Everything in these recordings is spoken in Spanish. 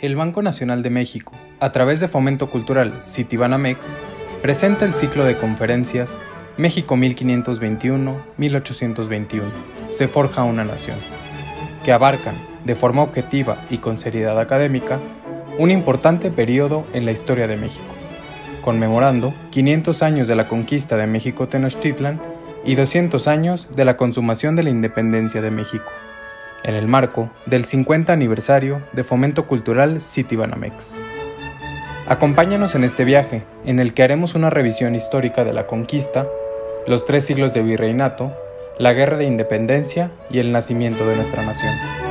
El Banco Nacional de México, a través de Fomento Cultural Citibanamex, presenta el ciclo de conferencias México 1521-1821, se forja una nación, que abarcan, de forma objetiva y con seriedad académica, un importante periodo en la historia de México, conmemorando 500 años de la conquista de México Tenochtitlan y 200 años de la consumación de la independencia de México, en el marco del 50 aniversario de Fomento Cultural Citibanamex. Acompáñanos en este viaje, en el que haremos una revisión histórica de la conquista, los tres siglos de virreinato, la guerra de independencia y el nacimiento de nuestra nación.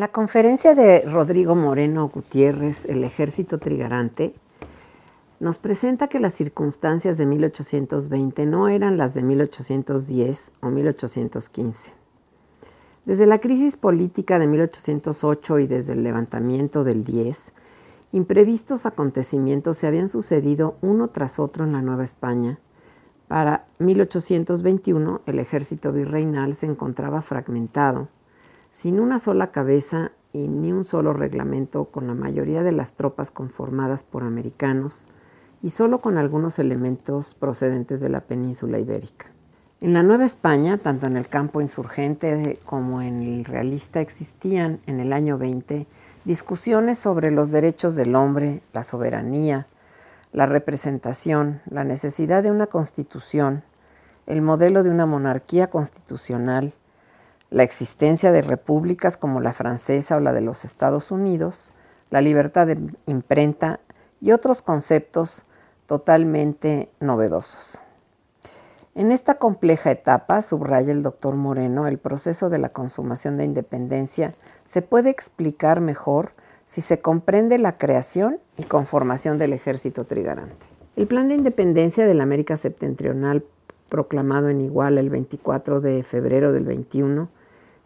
La conferencia de Rodrigo Moreno Gutiérrez, El Ejército Trigarante, nos presenta que las circunstancias de 1820 no eran las de 1810 o 1815. Desde la crisis política de 1808 y desde el levantamiento del 10, imprevistos acontecimientos se habían sucedido uno tras otro en la Nueva España. Para 1821 el ejército virreinal se encontraba fragmentado sin una sola cabeza y ni un solo reglamento, con la mayoría de las tropas conformadas por americanos y solo con algunos elementos procedentes de la península ibérica. En la Nueva España, tanto en el campo insurgente como en el realista, existían en el año 20 discusiones sobre los derechos del hombre, la soberanía, la representación, la necesidad de una constitución, el modelo de una monarquía constitucional, la existencia de repúblicas como la francesa o la de los Estados Unidos, la libertad de imprenta y otros conceptos totalmente novedosos. En esta compleja etapa, subraya el doctor Moreno, el proceso de la consumación de independencia se puede explicar mejor si se comprende la creación y conformación del ejército trigarante. El plan de independencia de la América septentrional, proclamado en Iguala el 24 de febrero del 21,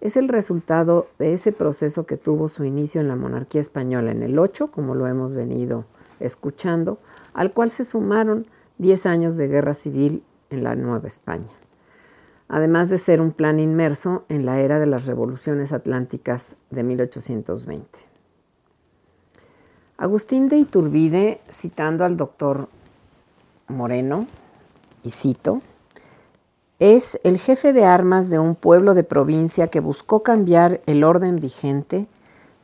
es el resultado de ese proceso que tuvo su inicio en la monarquía española en el 8, como lo hemos venido escuchando, al cual se sumaron 10 años de guerra civil en la Nueva España, además de ser un plan inmerso en la era de las revoluciones atlánticas de 1820. Agustín de Iturbide, citando al doctor Moreno, y cito, es el jefe de armas de un pueblo de provincia que buscó cambiar el orden vigente,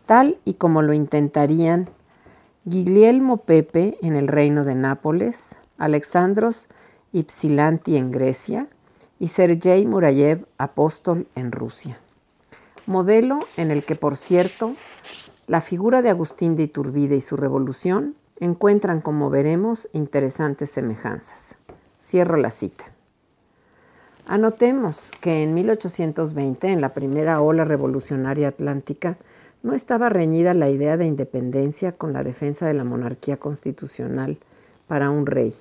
tal y como lo intentarían Guglielmo Pepe en el reino de Nápoles, Alexandros Ypsilanti en Grecia y Sergei Murayev, apóstol en Rusia. Modelo en el que, por cierto, la figura de Agustín de Iturbide y su revolución encuentran, como veremos, interesantes semejanzas. Cierro la cita. Anotemos que en 1820, en la primera ola revolucionaria atlántica, no estaba reñida la idea de independencia con la defensa de la monarquía constitucional para un rey,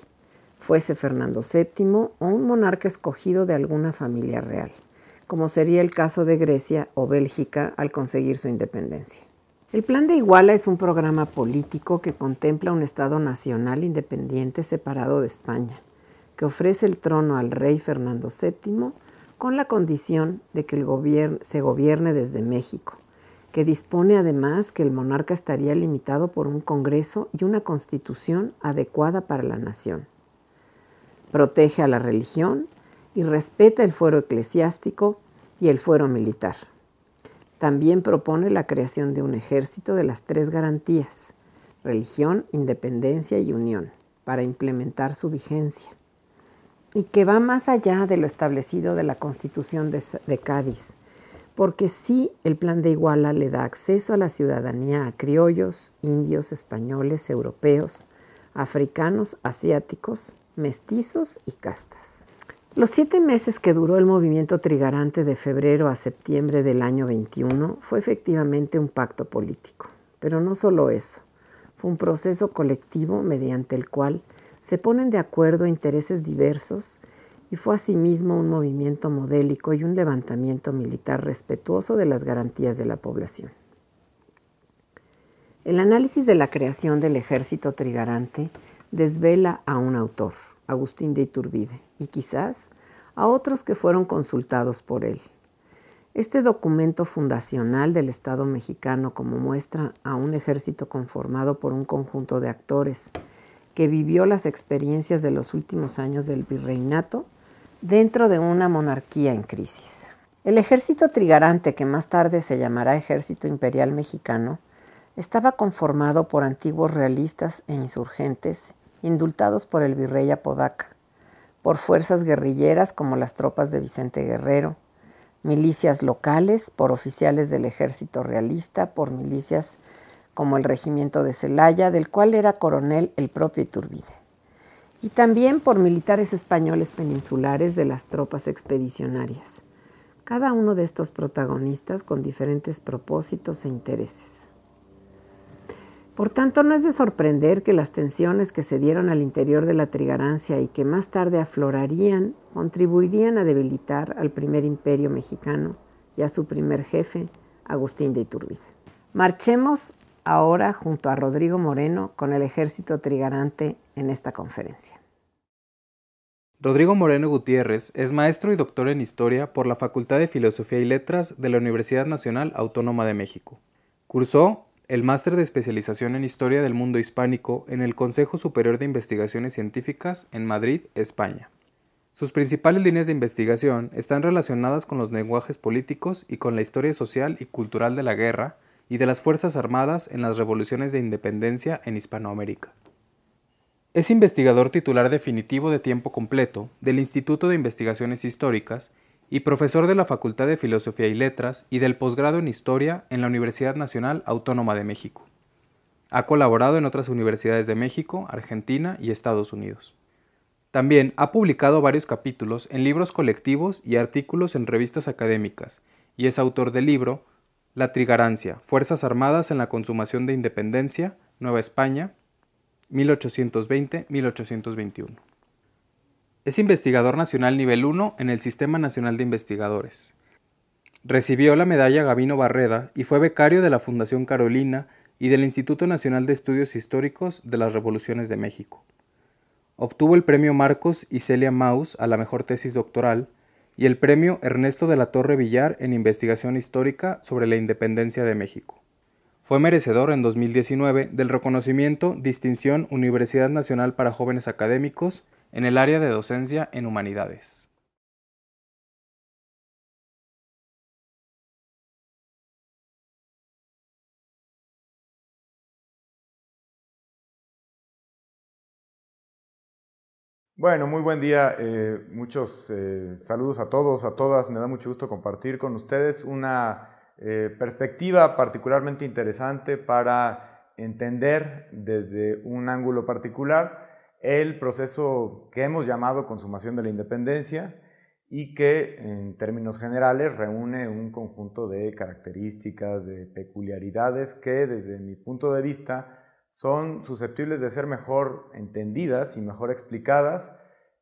fuese Fernando VII o un monarca escogido de alguna familia real, como sería el caso de Grecia o Bélgica al conseguir su independencia. El Plan de Iguala es un programa político que contempla un Estado nacional independiente separado de España que ofrece el trono al rey Fernando VII con la condición de que el se gobierne desde México, que dispone además que el monarca estaría limitado por un Congreso y una constitución adecuada para la nación. Protege a la religión y respeta el fuero eclesiástico y el fuero militar. También propone la creación de un ejército de las tres garantías, religión, independencia y unión, para implementar su vigencia y que va más allá de lo establecido de la Constitución de, Cádiz, porque sí el plan de Iguala le da acceso a la ciudadanía a criollos, indios, españoles, europeos, africanos, asiáticos, mestizos y castas. Los siete meses que duró el movimiento trigarante de febrero a septiembre del año 21 fue efectivamente un pacto político, pero no solo eso, fue un proceso colectivo mediante el cual se ponen de acuerdo intereses diversos y fue asimismo un movimiento modélico y un levantamiento militar respetuoso de las garantías de la población. El análisis de la creación del ejército trigarante desvela a un autor, Agustín de Iturbide, y quizás a otros que fueron consultados por él. Este documento fundacional del Estado mexicano como muestra a un ejército conformado por un conjunto de actores que vivió las experiencias de los últimos años del virreinato dentro de una monarquía en crisis. El ejército trigarante, que más tarde se llamará Ejército Imperial Mexicano, estaba conformado por antiguos realistas e insurgentes indultados por el virrey Apodaca, por fuerzas guerrilleras como las tropas de Vicente Guerrero, milicias locales, por oficiales del ejército realista, por milicias como el regimiento de Celaya, del cual era coronel el propio Iturbide, y también por militares españoles peninsulares de las tropas expedicionarias, cada uno de estos protagonistas con diferentes propósitos e intereses. Por tanto, no es de sorprender que las tensiones que se dieron al interior de la trigarancia y que más tarde aflorarían contribuirían a debilitar al primer imperio mexicano y a su primer jefe, Agustín de Iturbide. Marchemos ahora junto a Rodrigo Moreno con el ejército trigarante en esta conferencia. Rodrigo Moreno Gutiérrez es maestro y doctor en Historia por la Facultad de Filosofía y Letras de la Universidad Nacional Autónoma de México. Cursó el máster de especialización en Historia del Mundo Hispánico en el Consejo Superior de Investigaciones Científicas en Madrid, España. Sus principales líneas de investigación están relacionadas con los lenguajes políticos y con la historia social y cultural de la guerra y de las Fuerzas Armadas en las revoluciones de independencia en Hispanoamérica. Es investigador titular definitivo de tiempo completo del Instituto de Investigaciones Históricas y profesor de la Facultad de Filosofía y Letras y del posgrado en Historia en la Universidad Nacional Autónoma de México. Ha colaborado en otras universidades de México, Argentina y Estados Unidos. También ha publicado varios capítulos en libros colectivos y artículos en revistas académicas, y es autor del libro La Trigarancia, Fuerzas Armadas en la Consumación de Independencia, Nueva España, 1820-1821. Es investigador nacional nivel 1 en el Sistema Nacional de Investigadores. Recibió la medalla Gavino Barreda y fue becario de la Fundación Carolina y del Instituto Nacional de Estudios Históricos de las Revoluciones de México. Obtuvo el premio Marcos y Celia Maus a la mejor tesis doctoral y el premio Ernesto de la Torre Villar en Investigación Histórica sobre la Independencia de México. Fue merecedor en 2019 del reconocimiento Distinción Universidad Nacional para Jóvenes Académicos en el área de docencia en humanidades. Bueno, muy buen día. Eh, muchos eh, saludos a todos, a todas. Me da mucho gusto compartir con ustedes una eh, perspectiva particularmente interesante para entender desde un ángulo particular el proceso que hemos llamado consumación de la independencia y que en términos generales reúne un conjunto de características, de peculiaridades que desde mi punto de vista son susceptibles de ser mejor entendidas y mejor explicadas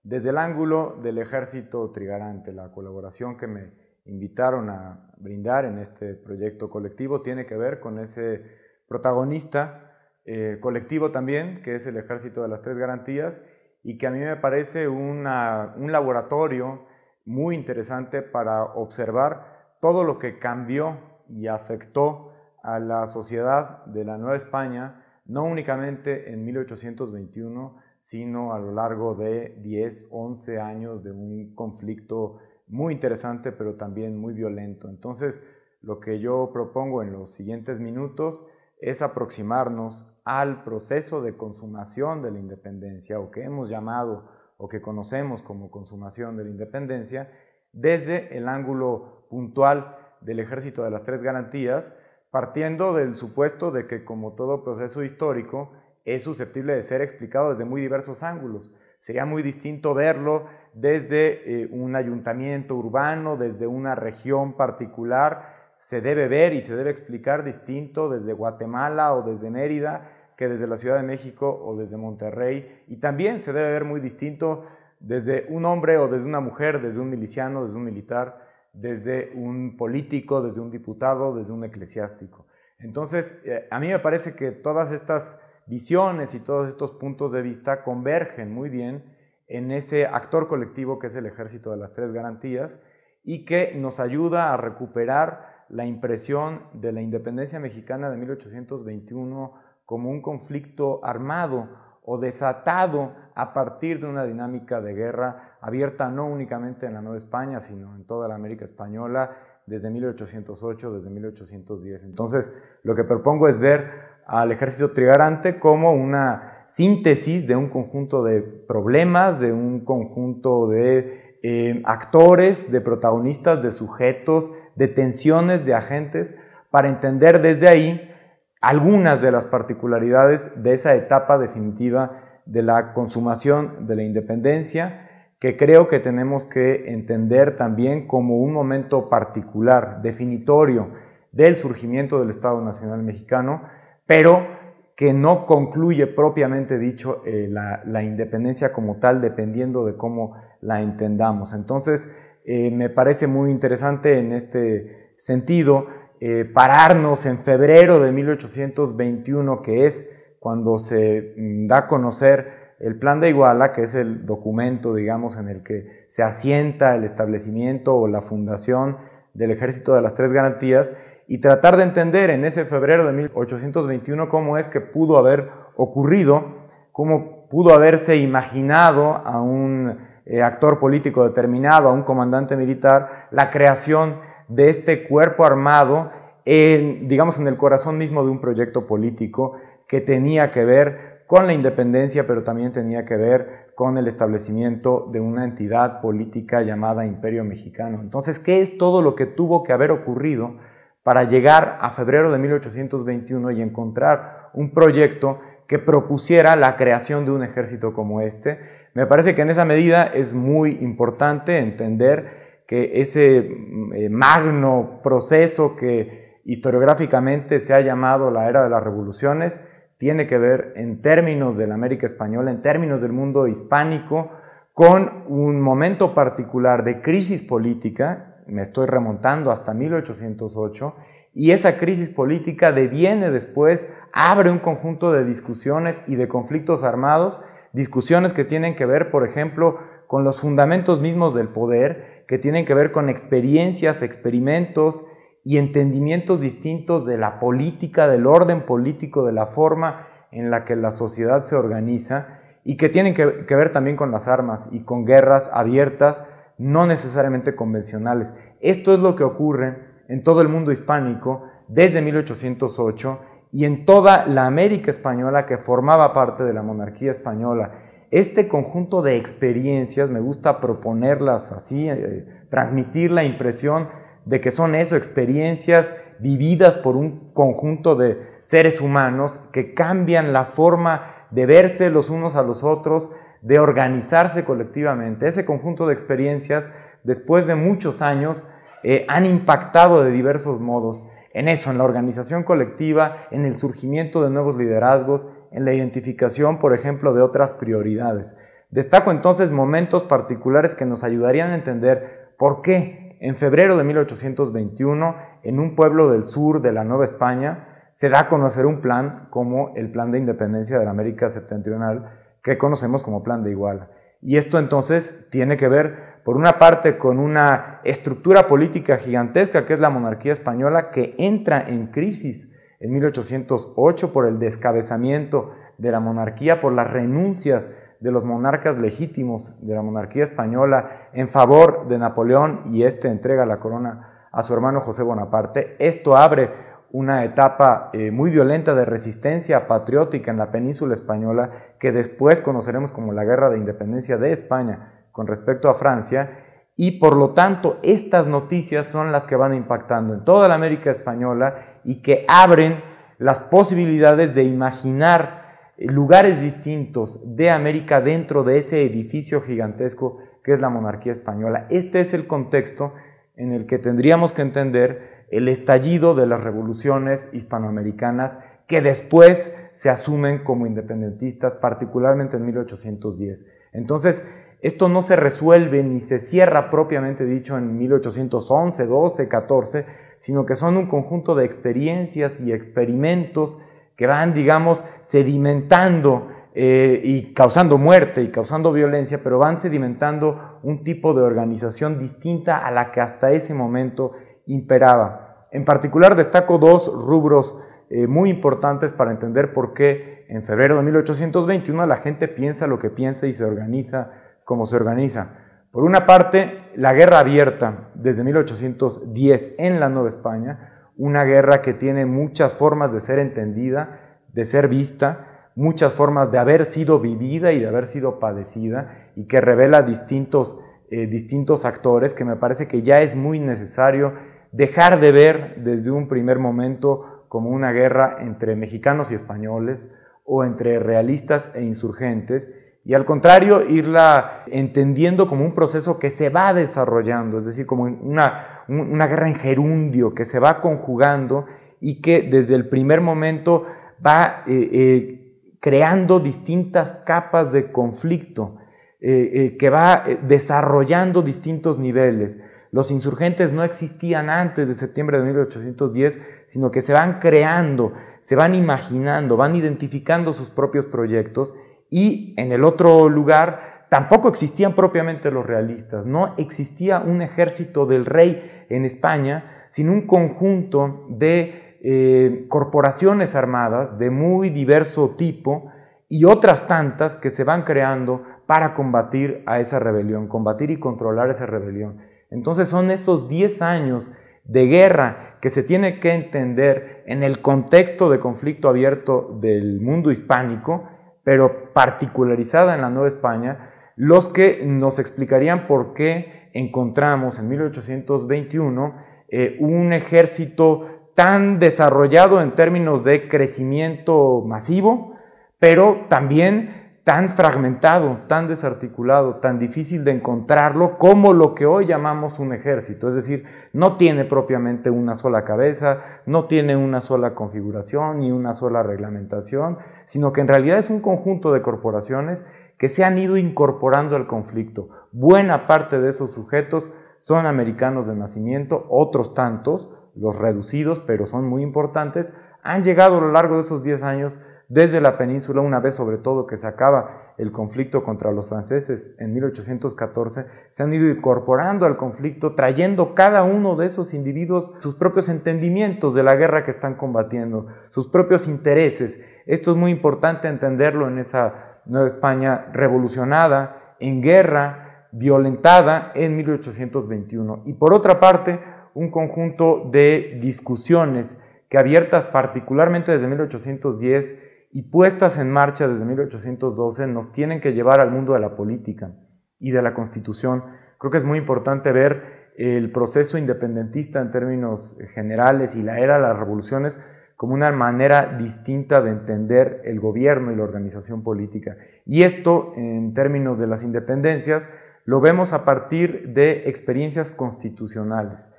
desde el ángulo del ejército trigarante. La colaboración que me invitaron a brindar en este proyecto colectivo tiene que ver con ese protagonista eh, colectivo también, que es el Ejército de las Tres Garantías, y que a mí me parece un laboratorio muy interesante para observar todo lo que cambió y afectó a la sociedad de la Nueva España, no únicamente en 1821, sino a lo largo de 10, 11 años de un conflicto muy interesante, pero también muy violento. Entonces, lo que yo propongo en los siguientes minutos es aproximarnos al proceso de consumación de la independencia o que hemos llamado o que conocemos como consumación de la independencia desde el ángulo puntual del ejército de las tres garantías, partiendo del supuesto de que como todo proceso histórico es susceptible de ser explicado desde muy diversos ángulos. Sería muy distinto verlo desde eh, un ayuntamiento urbano, desde una región particular, se debe ver y se debe explicar distinto desde Guatemala o desde Mérida que desde la Ciudad de México o desde Monterrey. Y también se debe ver muy distinto desde un hombre o desde una mujer, desde un miliciano, desde un militar, desde un político, desde un diputado, desde un eclesiástico. Entonces, eh, a mí me parece que todas estas visiones y todos estos puntos de vista convergen muy bien en ese actor colectivo que es el ejército de las tres garantías y que nos ayuda a recuperar la impresión de la independencia mexicana de 1821 como un conflicto armado o desatado a partir de una dinámica de guerra abierta no únicamente en la Nueva España, sino en toda la América española desde 1808, desde 1810. Entonces, lo que propongo es ver al ejército trigarante como una síntesis de un conjunto de problemas, de un conjunto de eh, actores, de protagonistas, de sujetos, de tensiones, de agentes, para entender desde ahí algunas de las particularidades de esa etapa definitiva de la consumación de la independencia, que creo que tenemos que entender también como un momento particular, definitorio del surgimiento del Estado Nacional Mexicano, pero que no concluye propiamente dicho eh, la, independencia como tal, dependiendo de cómo la entendamos. Entonces, eh, me parece muy interesante en este sentido eh, pararnos en febrero de 1821, que es cuando se mm, da a conocer el plan de Iguala, que es el documento, digamos, en el que se asienta el establecimiento o la fundación del Ejército de las Tres Garantías, y tratar de entender en ese febrero de 1821 cómo es que pudo haber ocurrido, cómo pudo haberse imaginado a un eh, actor político determinado, a un comandante militar, la creación de este cuerpo armado, digamos, en el corazón mismo de un proyecto político que tenía que ver con la independencia, pero también tenía que ver con el establecimiento de una entidad política llamada Imperio Mexicano. Entonces, ¿qué es todo lo que tuvo que haber ocurrido para llegar a febrero de 1821 y encontrar un proyecto que propusiera la creación de un ejército como este? Me parece que en esa medida es muy importante entender que ese mm, eh, magno proceso que historiográficamente se ha llamado la era de las revoluciones, tiene que ver en términos de la América Española, en términos del mundo hispánico, con un momento particular de crisis política, me estoy remontando hasta 1808, y esa crisis política deviene después, abre un conjunto de discusiones y de conflictos armados, discusiones que tienen que ver, por ejemplo, con los fundamentos mismos del poder, que tienen que ver con experiencias, experimentos, y entendimientos distintos de la política, del orden político, de la forma en la que la sociedad se organiza y que tienen que, ver también con las armas y con guerras abiertas, no necesariamente convencionales. Esto es lo que ocurre en todo el mundo hispánico desde 1808 y en toda la América española que formaba parte de la monarquía española. Este conjunto de experiencias, me gusta proponerlas así, eh, transmitir la impresión de que son eso, experiencias vividas por un conjunto de seres humanos que cambian la forma de verse los unos a los otros, de organizarse colectivamente. Ese conjunto de experiencias, después de muchos años, eh, han impactado de diversos modos en eso, en la organización colectiva, en el surgimiento de nuevos liderazgos, en la identificación, por ejemplo, de otras prioridades. Destaco entonces momentos particulares que nos ayudarían a entender por qué en febrero de 1821, en un pueblo del sur de la Nueva España, se da a conocer un plan como el Plan de Independencia de la América Septentrional, que conocemos como Plan de Iguala. Y esto entonces tiene que ver, por una parte, con una estructura política gigantesca que es la monarquía española, que entra en crisis en 1808 por el descabezamiento de la monarquía, por las renuncias de los monarcas legítimos de la monarquía española en favor de Napoleón y este entrega la corona a su hermano José Bonaparte. Esto abre una etapa eh, muy violenta de resistencia patriótica en la península española que después conoceremos como la Guerra de Independencia de España con respecto a Francia y por lo tanto estas noticias son las que van impactando en toda la América española y que abren las posibilidades de imaginar lugares distintos de América dentro de ese edificio gigantesco que es la monarquía española. Este es el contexto en el que tendríamos que entender el estallido de las revoluciones hispanoamericanas que después se asumen como independentistas, particularmente en 1810. Entonces, esto no se resuelve ni se cierra propiamente dicho en 1811, 12, 14, sino que son un conjunto de experiencias y experimentos que van, digamos, sedimentando eh, y causando muerte y causando violencia, pero van sedimentando un tipo de organización distinta a la que hasta ese momento imperaba. En particular destaco dos rubros eh, muy importantes para entender por qué en febrero de 1821 la gente piensa lo que piensa y se organiza como se organiza. Por una parte, la guerra abierta desde 1810 en la Nueva España, una guerra que tiene muchas formas de ser entendida, de ser vista, muchas formas de haber sido vivida y de haber sido padecida, y que revela distintos, eh, distintos actores que me parece que ya es muy necesario dejar de ver desde un primer momento como una guerra entre mexicanos y españoles o entre realistas e insurgentes, y al contrario, irla entendiendo como un proceso que se va desarrollando, es decir, como una, una guerra en gerundio que se va conjugando y que desde el primer momento va eh, eh, creando distintas capas de conflicto, eh, que va desarrollando distintos niveles. Los insurgentes no existían antes de septiembre de 1810, sino que se van creando, se van imaginando, van identificando sus propios proyectos y en el otro lugar tampoco existían propiamente los realistas, no existía un ejército del rey en España, sino un conjunto de eh, corporaciones armadas de muy diverso tipo y otras tantas que se van creando para combatir a esa rebelión, combatir y controlar esa rebelión. Entonces son esos 10 años de guerra que se tiene que entender en el contexto de conflicto abierto del mundo hispánico, pero particularizada en la Nueva España, los que nos explicarían por qué encontramos en 1821 eh, un ejército tan desarrollado en términos de crecimiento masivo, pero también tan fragmentado, tan desarticulado, tan difícil de encontrarlo como lo que hoy llamamos un ejército. Es decir, no tiene propiamente una sola cabeza, no tiene una sola configuración ni una sola reglamentación, sino que en realidad es un conjunto de corporaciones que se han ido incorporando al conflicto. Buena parte de esos sujetos son americanos de nacimiento, otros tantos, los reducidos, pero son muy importantes, han llegado a lo largo de esos 10 años desde la península, una vez sobre todo que se acaba el conflicto contra los franceses en 1814, se han ido incorporando al conflicto, trayendo cada uno de esos individuos sus propios entendimientos de la guerra que están combatiendo, sus propios intereses. Esto es muy importante entenderlo en esa Nueva España revolucionada, en guerra, violentada en 1821. Y por otra parte, un conjunto de discusiones que abiertas particularmente desde 1810 y puestas en marcha desde 1812 nos tienen que llevar al mundo de la política y de la constitución. Creo que es muy importante ver el proceso independentista en términos generales y la era de las revoluciones como una manera distinta de entender el gobierno y la organización política. Y esto, en términos de las independencias, lo vemos a partir de experiencias constitucionales.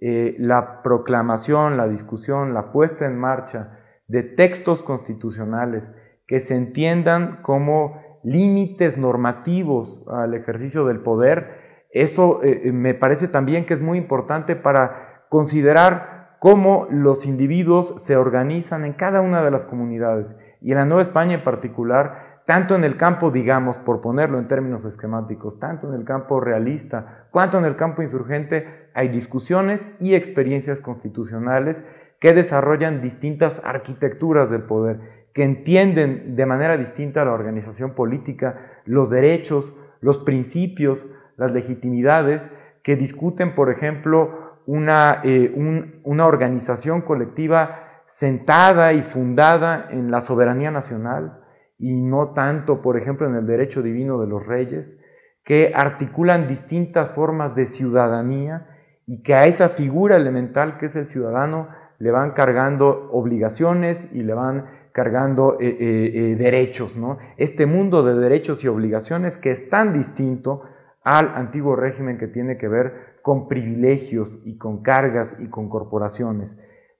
Eh, la proclamación, la discusión, la puesta en marcha de textos constitucionales que se entiendan como límites normativos al ejercicio del poder. Esto eh, eh, me parece también que es muy importante para considerar cómo los individuos se organizan en cada una de las comunidades y en la Nueva España en particular, tanto en el campo, digamos, por ponerlo en términos esquemáticos, tanto en el campo realista, cuanto en el campo insurgente, hay discusiones y experiencias constitucionales que desarrollan distintas arquitecturas del poder, que entienden de manera distinta la organización política, los derechos, los principios, las legitimidades, que discuten, por ejemplo, una, eh, una organización colectiva sentada y fundada en la soberanía nacional y no tanto, por ejemplo, en el derecho divino de los reyes, que articulan distintas formas de ciudadanía y que a esa figura elemental que es el ciudadano le van cargando obligaciones y le van cargando eh, eh, eh, derechos, ¿no? Este mundo de derechos y obligaciones que es tan distinto al antiguo régimen que tiene que ver con privilegios y con cargas y con corporaciones.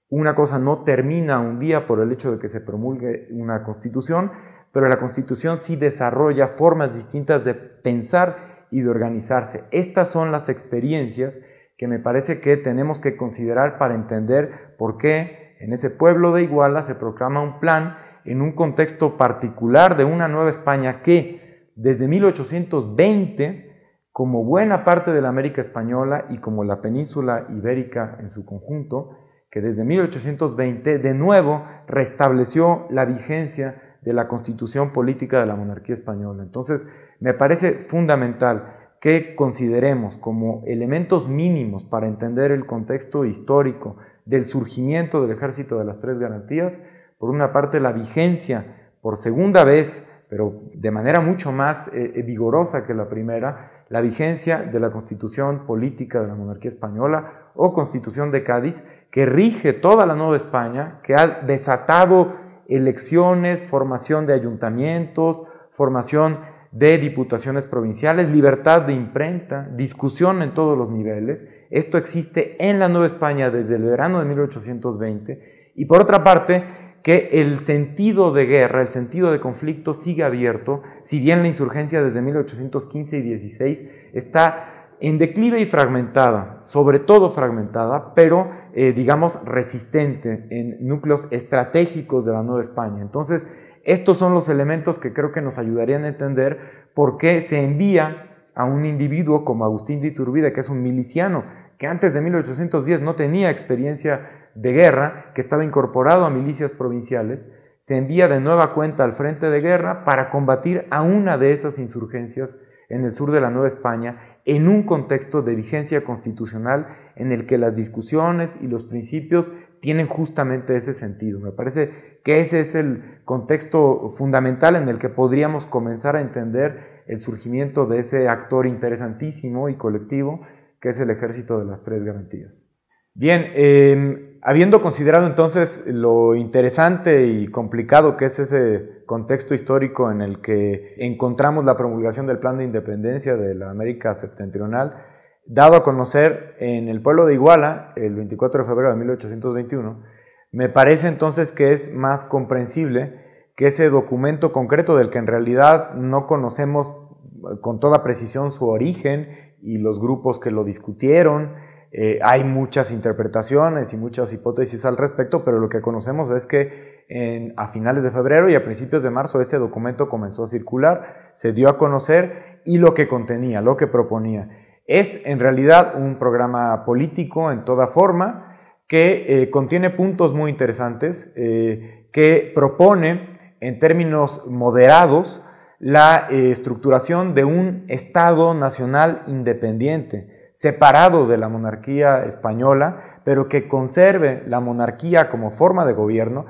Una cosa no termina un día por el hecho de que se promulgue una constitución, pero la constitución sí desarrolla formas distintas de pensar y de organizarse. Estas son las experiencias que me parece que tenemos que considerar para entender por qué en ese pueblo de Iguala se proclama un plan en un contexto particular de una Nueva España que desde 1820, como buena parte de la América Española y como la península ibérica en su conjunto, que desde 1820 de nuevo restableció la vigencia de la constitución política de la monarquía española. Entonces, me parece fundamental que consideremos como elementos mínimos para entender el contexto histórico del surgimiento del ejército de las tres garantías, por una parte la vigencia por segunda vez, pero de manera mucho más eh, eh, vigorosa que la primera, la vigencia de la constitución política de la monarquía española o constitución de Cádiz, que rige toda la Nueva España, que ha desatado elecciones, formación de ayuntamientos, formación de diputaciones provinciales, libertad de imprenta, discusión en todos los niveles. Esto existe en la Nueva España desde el verano de 1820. Y por otra parte, que el sentido de guerra, el sentido de conflicto sigue abierto, si bien la insurgencia desde 1815 y 16 está en declive y fragmentada, sobre todo fragmentada, pero eh, digamos resistente en núcleos estratégicos de la Nueva España. Entonces, estos son los elementos que creo que nos ayudarían a entender por qué se envía a un individuo como Agustín de Iturbide, que es un miliciano, que antes de 1810 no tenía experiencia de guerra, que estaba incorporado a milicias provinciales, se envía de nueva cuenta al frente de guerra para combatir a una de esas insurgencias en el sur de la Nueva España en un contexto de vigencia constitucional en el que las discusiones y los principios tienen justamente ese sentido. Me parece que ese es el contexto fundamental en el que podríamos comenzar a entender el surgimiento de ese actor interesantísimo y colectivo que es el ejército de las tres garantías. Bien, em, habiendo considerado entonces lo interesante y complicado que es ese contexto histórico en el que encontramos la promulgación del Plan de Independencia de la América Septentrional, dado a conocer en el pueblo de Iguala el 24 de febrero de 1821, me parece entonces que es más comprensible que ese documento concreto del que en realidad no conocemos con toda precisión su origen y los grupos que lo discutieron, eh, hay muchas interpretaciones y muchas hipótesis al respecto, pero lo que conocemos es que a finales de febrero y a principios de marzo ese documento comenzó a circular, se dio a conocer y lo que contenía, lo que proponía. Es en realidad un programa político en toda forma que eh, contiene puntos muy interesantes, eh, que propone en términos moderados la eh, estructuración de un Estado nacional independiente, separado de la monarquía española, pero que conserve la monarquía como forma de gobierno,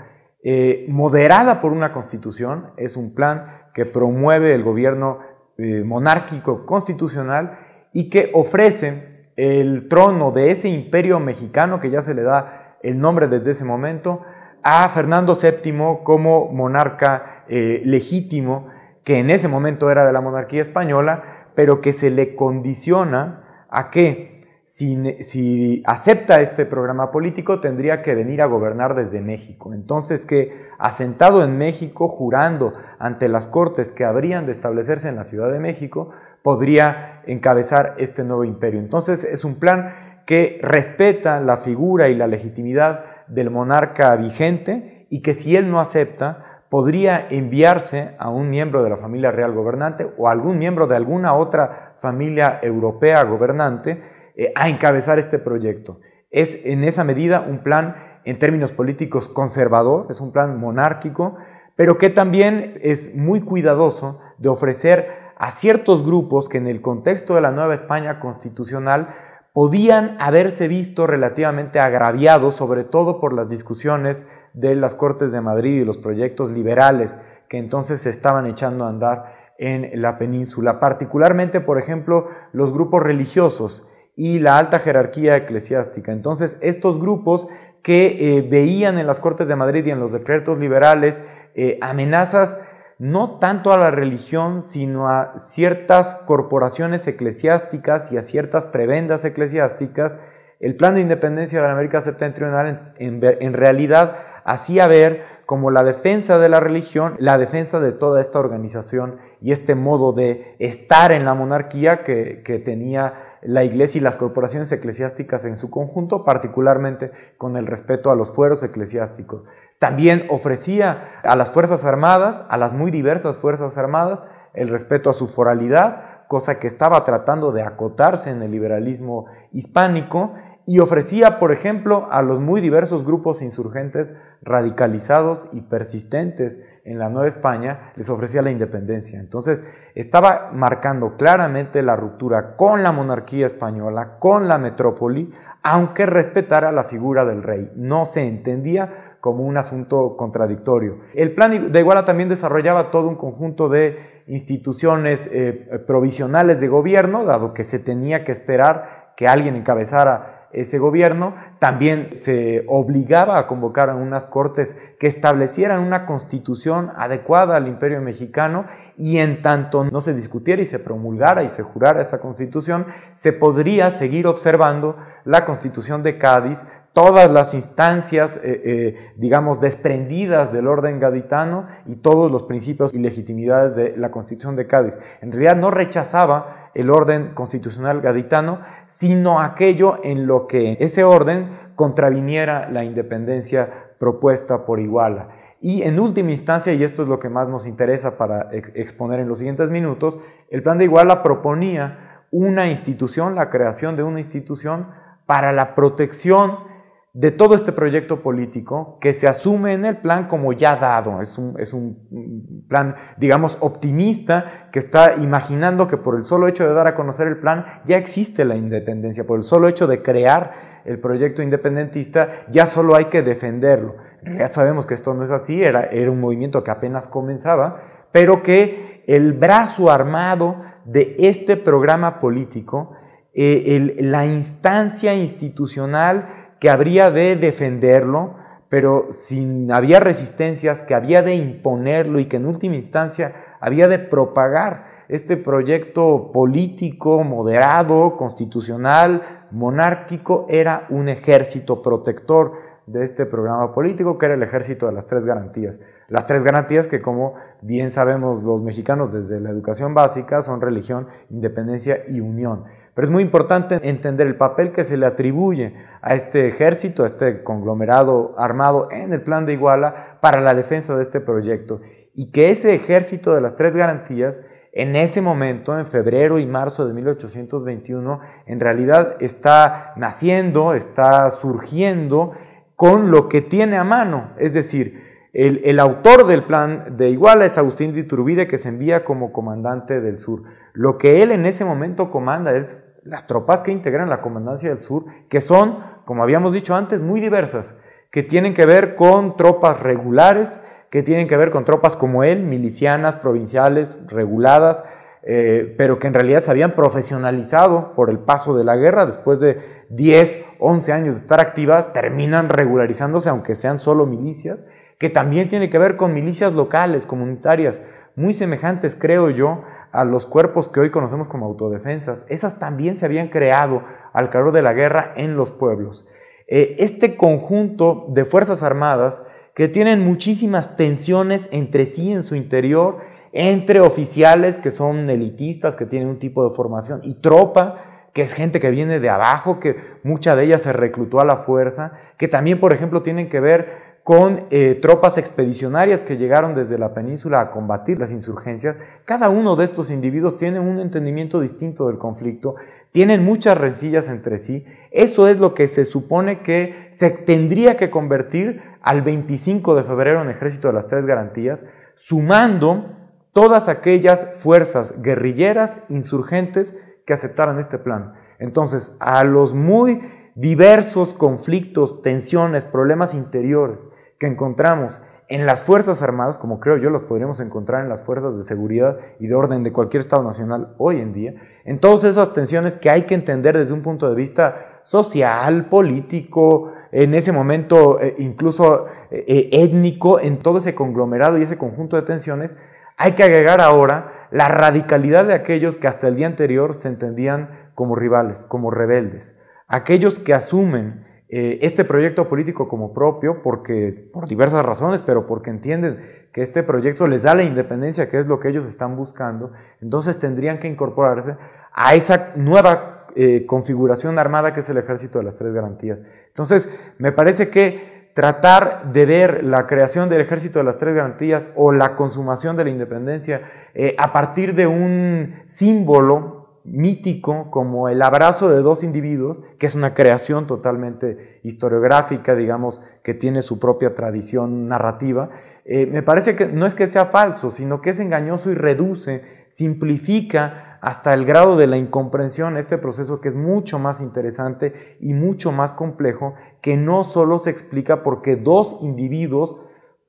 moderada por una constitución, es un plan que promueve el gobierno monárquico constitucional y que ofrece el trono de ese imperio mexicano que ya se le da el nombre desde ese momento a Fernando VII como monarca eh, legítimo que en ese momento era de la monarquía española, pero que se le condiciona a que si, si, acepta este programa político tendría que venir a gobernar desde México. Entonces que asentado en México, jurando ante las cortes que habrían de establecerse en la Ciudad de México, podría encabezar este nuevo imperio. Entonces es un plan que respeta la figura y la legitimidad del monarca vigente y que si él no acepta, podría enviarse a un miembro de la familia real gobernante o a algún miembro de alguna otra familia europea gobernante eh, a encabezar este proyecto. Es en esa medida un plan en términos políticos conservador, es un plan monárquico, pero que también es muy cuidadoso de ofrecer a ciertos grupos que en el contexto de la nueva España constitucional podían haberse visto relativamente agraviados, sobre todo por las discusiones de las Cortes de Madrid y los proyectos liberales que entonces se estaban echando a andar en la península, particularmente, por ejemplo, los grupos religiosos y la alta jerarquía eclesiástica. Entonces, estos grupos que eh, veían en las Cortes de Madrid y en los decretos liberales eh, amenazas no tanto a la religión, sino a ciertas corporaciones eclesiásticas y a ciertas prebendas eclesiásticas, el plan de independencia de la América Septentrional en, realidad hacía ver como la defensa de la religión, la defensa de toda esta organización y este modo de estar en la monarquía que, que tenía la iglesia y las corporaciones eclesiásticas en su conjunto, particularmente con el respeto a los fueros eclesiásticos. también ofrecía a las Fuerzas Armadas, a las muy diversas Fuerzas Armadas, el respeto a su foralidad, cosa que estaba tratando de acotarse en el liberalismo hispánico, y ofrecía, por ejemplo, a los muy diversos grupos insurgentes radicalizados y persistentes en la Nueva España, les ofrecía la independencia. Entonces, estaba marcando claramente la ruptura con la monarquía española, con la metrópoli, aunque respetara la figura del rey. No se entendía como un asunto contradictorio. El plan de Iguala también desarrollaba todo un conjunto de instituciones eh, provisionales de gobierno, dado que se tenía que esperar que alguien encabezara ese gobierno, también se obligaba a convocar a unas cortes que establecieran una constitución adecuada al imperio mexicano y en tanto no se discutiera y se promulgara y se jurara esa constitución, se podría seguir observando la constitución de Cádiz todas las instancias, eh, eh, digamos, desprendidas del orden gaditano y todos los principios y legitimidades de la Constitución de Cádiz. En realidad no rechazaba el orden constitucional gaditano, sino aquello en lo que ese orden contraviniera la independencia propuesta por Iguala. Y en última instancia, y esto es lo que más nos interesa para exponer en los siguientes minutos, el plan de Iguala proponía una institución, la creación de una institución para la protección de todo este proyecto político que se asume en el plan como ya dado. Es un, es un, plan, digamos, optimista que está imaginando que por el solo hecho de dar a conocer el plan ya existe la independencia, por el solo hecho de crear el proyecto independentista ya solo hay que defenderlo. En realidad sabemos que esto no es así, era, era un movimiento que apenas comenzaba, pero que el brazo armado de este programa político, eh, la instancia institucional, que habría de defenderlo, pero si había resistencias, que había de imponerlo y que en última instancia había de propagar este proyecto político, moderado, constitucional, monárquico, era un ejército protector de este programa político, que era el ejército de las tres garantías. Las tres garantías que, como bien sabemos los mexicanos desde la educación básica, son religión, independencia y unión. Pero es muy importante entender el papel que se le atribuye a este ejército, a este conglomerado armado en el plan de Iguala para la defensa de este proyecto. Y que ese ejército de las tres garantías, en ese momento, en febrero y marzo de 1821, en realidad está naciendo, está surgiendo con lo que tiene a mano. Es decir, el, el autor del plan de Iguala es Agustín de Iturbide, que se envía como comandante del sur. Lo que él en ese momento comanda es las tropas que integran la Comandancia del Sur, que son, como habíamos dicho antes, muy diversas, que tienen que ver con tropas regulares, que tienen que ver con tropas como él, milicianas, provinciales, reguladas, eh, pero que en realidad se habían profesionalizado por el paso de la guerra, después de 10, 11 años de estar activas, terminan regularizándose, aunque sean solo milicias, que también tiene que ver con milicias locales, comunitarias, muy semejantes, creo yo, a los cuerpos que hoy conocemos como autodefensas. Esas también se habían creado al calor de la guerra en los pueblos. Eh, este conjunto de Fuerzas Armadas que tienen muchísimas tensiones entre sí en su interior, entre oficiales que son elitistas, que tienen un tipo de formación, y tropa, que es gente que viene de abajo, que mucha de ellas se reclutó a la fuerza, que también, por ejemplo, tienen que ver con eh, tropas expedicionarias que llegaron desde la península a combatir las insurgencias. Cada uno de estos individuos tiene un entendimiento distinto del conflicto, tienen muchas rencillas entre sí. Eso es lo que se supone que se tendría que convertir al 25 de febrero en Ejército de las Tres Garantías, sumando todas aquellas fuerzas guerrilleras, insurgentes que aceptaran este plan. Entonces, a los muy diversos conflictos, tensiones, problemas interiores que encontramos en las Fuerzas Armadas, como creo yo los podríamos encontrar en las fuerzas de seguridad y de orden de cualquier Estado nacional hoy en día, en todas esas tensiones que hay que entender desde un punto de vista social, político, en ese momento eh, incluso eh, eh, étnico, en todo ese conglomerado y ese conjunto de tensiones, hay que agregar ahora la radicalidad de aquellos que hasta el día anterior se entendían como rivales, como rebeldes, aquellos que asumen eh, este proyecto político como propio, porque, por diversas razones, pero porque entienden que este proyecto les da la independencia, que es lo que ellos están buscando, entonces tendrían que incorporarse a esa nueva eh, configuración armada que es el ejército de las tres garantías. Entonces, me parece que tratar de ver la creación del ejército de las tres garantías o la consumación de la independencia eh, a partir de un símbolo mítico como el abrazo de dos individuos, que es una creación totalmente historiográfica, digamos, que tiene su propia tradición narrativa, eh, me parece que no es que sea falso, sino que es engañoso y reduce, simplifica hasta el grado de la incomprensión este proceso que es mucho más interesante y mucho más complejo, que no solo se explica porque dos individuos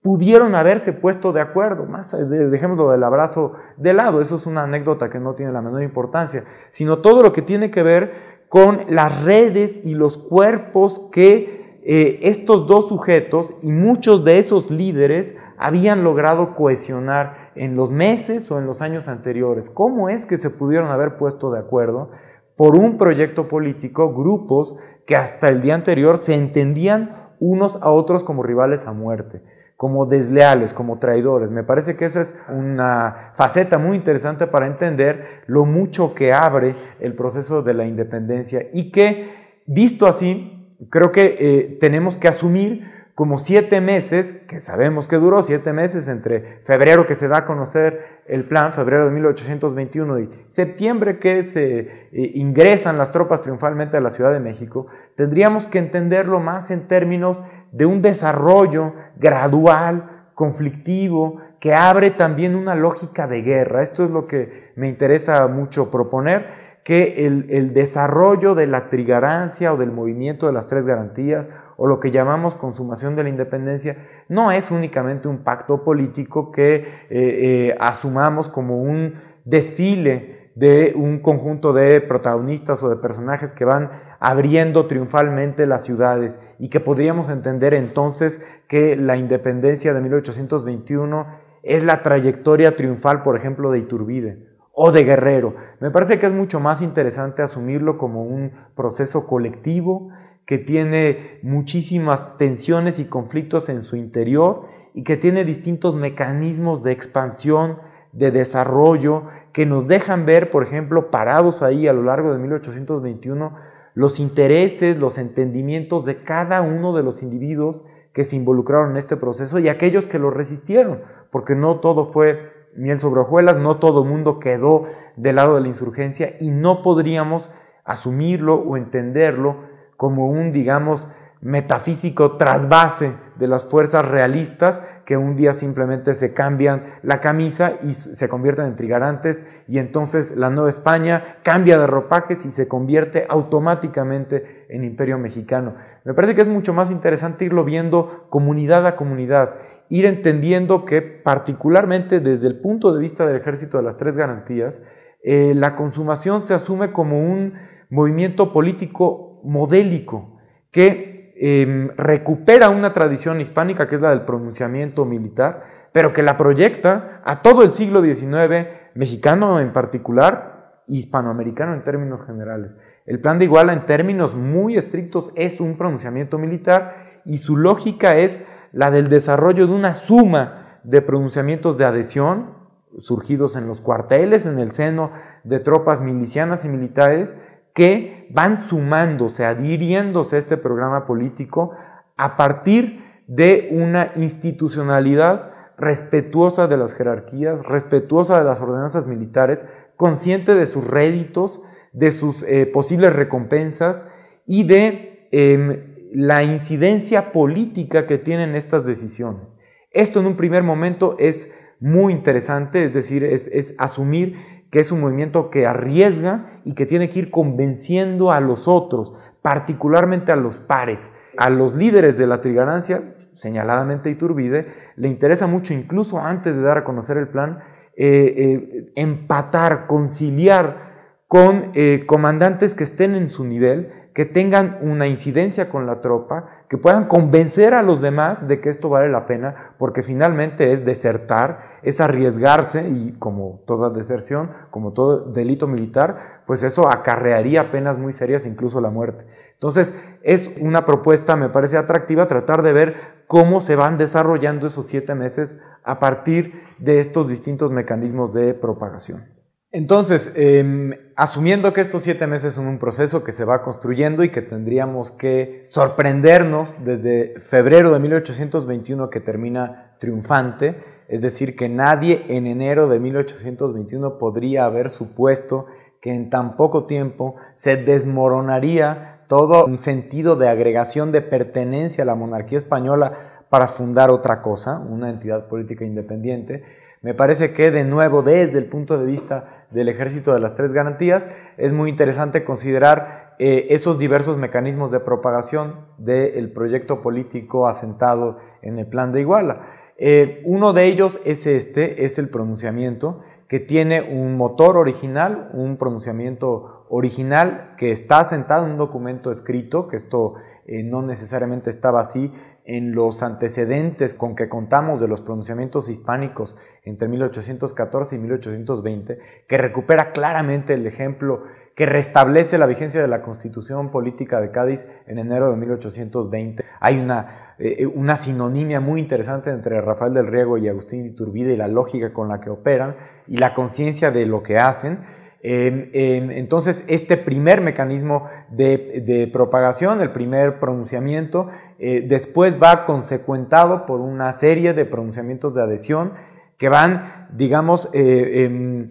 pudieron haberse puesto de acuerdo, más dejémoslo del abrazo de lado, eso es una anécdota que no tiene la menor importancia, sino todo lo que tiene que ver con las redes y los cuerpos que eh, estos dos sujetos y muchos de esos líderes habían logrado cohesionar en los meses o en los años anteriores. ¿Cómo es que se pudieron haber puesto de acuerdo por un proyecto político grupos que hasta el día anterior se entendían unos a otros como rivales a muerte? Como desleales, como traidores. Me parece que esa es una faceta muy interesante para entender lo mucho que abre el proceso de la independencia y que, visto así, creo que eh, tenemos que asumir como siete meses, que sabemos que duró siete meses entre febrero que se da a conocer el plan, febrero de 1821 y septiembre que se eh, ingresan las tropas triunfalmente a la Ciudad de México, tendríamos que entenderlo más en términos de un desarrollo gradual, conflictivo, que abre también una lógica de guerra. Esto es lo que me interesa mucho proponer, que el, el desarrollo de la trigarancia o del movimiento de las tres garantías o lo que llamamos consumación de la independencia no es únicamente un pacto político que eh, eh, asumamos como un desfile de un conjunto de protagonistas o de personajes que van abriendo triunfalmente las ciudades y que podríamos entender entonces que la independencia de 1821 es la trayectoria triunfal, por ejemplo, de Iturbide o de Guerrero. Me parece que es mucho más interesante asumirlo como un proceso colectivo que tiene muchísimas tensiones y conflictos en su interior y que tiene distintos mecanismos de expansión, de desarrollo, que nos dejan ver, por ejemplo, parados ahí a lo largo de 1821, los intereses, los entendimientos de cada uno de los individuos que se involucraron en este proceso y aquellos que lo resistieron, porque no todo fue miel sobre hojuelas, no todo el mundo quedó del lado de la insurgencia y no podríamos asumirlo o entenderlo como un, digamos, metafísico trasvase de las fuerzas realistas que un día simplemente se cambian la camisa y se convierten en trigarantes y entonces la Nueva España cambia de ropajes y se convierte automáticamente en imperio mexicano. Me parece que es mucho más interesante irlo viendo comunidad a comunidad, ir entendiendo que particularmente desde el punto de vista del ejército de las tres garantías, eh, la consumación se asume como un movimiento político modélico que em, recupera una tradición hispánica que es la del pronunciamiento militar, pero que la proyecta a todo el siglo XIX, mexicano en particular, hispanoamericano en términos generales. El plan de Iguala en términos muy estrictos es un pronunciamiento militar y su lógica es la del desarrollo de una suma de pronunciamientos de adhesión surgidos en los cuarteles, en el seno de tropas milicianas y militares, que van sumándose, adhiriéndose a este programa político a partir de una institucionalidad respetuosa de las jerarquías, respetuosa de las ordenanzas militares, consciente de sus réditos, de sus eh, posibles recompensas y de em, la incidencia política que tienen estas decisiones. Esto en un primer momento es muy interesante, es decir, es, es asumir que es un movimiento que arriesga y que tiene que ir convenciendo a los otros, particularmente a los pares, a los líderes de la trigarancia, señaladamente Iturbide, le interesa mucho, incluso antes de dar a conocer el plan, eh, eh, empatar, conciliar con eh, comandantes que estén en su nivel, que tengan una incidencia con la tropa, que puedan convencer a los demás de que esto vale la pena, porque finalmente es desertar, es arriesgarse y como toda deserción, como todo delito militar, pues eso acarrearía penas muy serias, incluso la muerte. Entonces, es una propuesta, me parece atractiva, tratar de ver cómo se van desarrollando esos siete meses a partir de estos distintos mecanismos de propagación. Entonces, em, asumiendo que estos siete meses son un proceso que se va construyendo y que tendríamos que sorprendernos desde febrero de 1821 que termina triunfante, es decir, que nadie en enero de 1821 podría haber supuesto que en tan poco tiempo se desmoronaría todo un sentido de agregación de pertenencia a la monarquía española para fundar otra cosa, una entidad política independiente. Me parece que de nuevo, desde el punto de vista del ejército de las tres garantías, es muy interesante considerar eh, esos diversos mecanismos de propagación del proyecto político asentado en el plan de Iguala. Eh, uno de ellos es este, es el pronunciamiento, que tiene un motor original, un pronunciamiento original que está asentado en un documento escrito, que esto eh, no necesariamente estaba así en los antecedentes con que contamos de los pronunciamientos hispánicos entre 1814 y 1820, que recupera claramente el ejemplo que restablece la vigencia de la Constitución Política de Cádiz en enero de 1820. Hay una, eh, eh, una sinonimia muy interesante entre Rafael del Riego y Agustín Iturbide y la lógica con la que operan y la conciencia de lo que hacen. entonces, este primer mecanismo de, propagación, el primer pronunciamiento, eh, después va consecuentado por una serie de pronunciamientos de adhesión que van, digamos, em,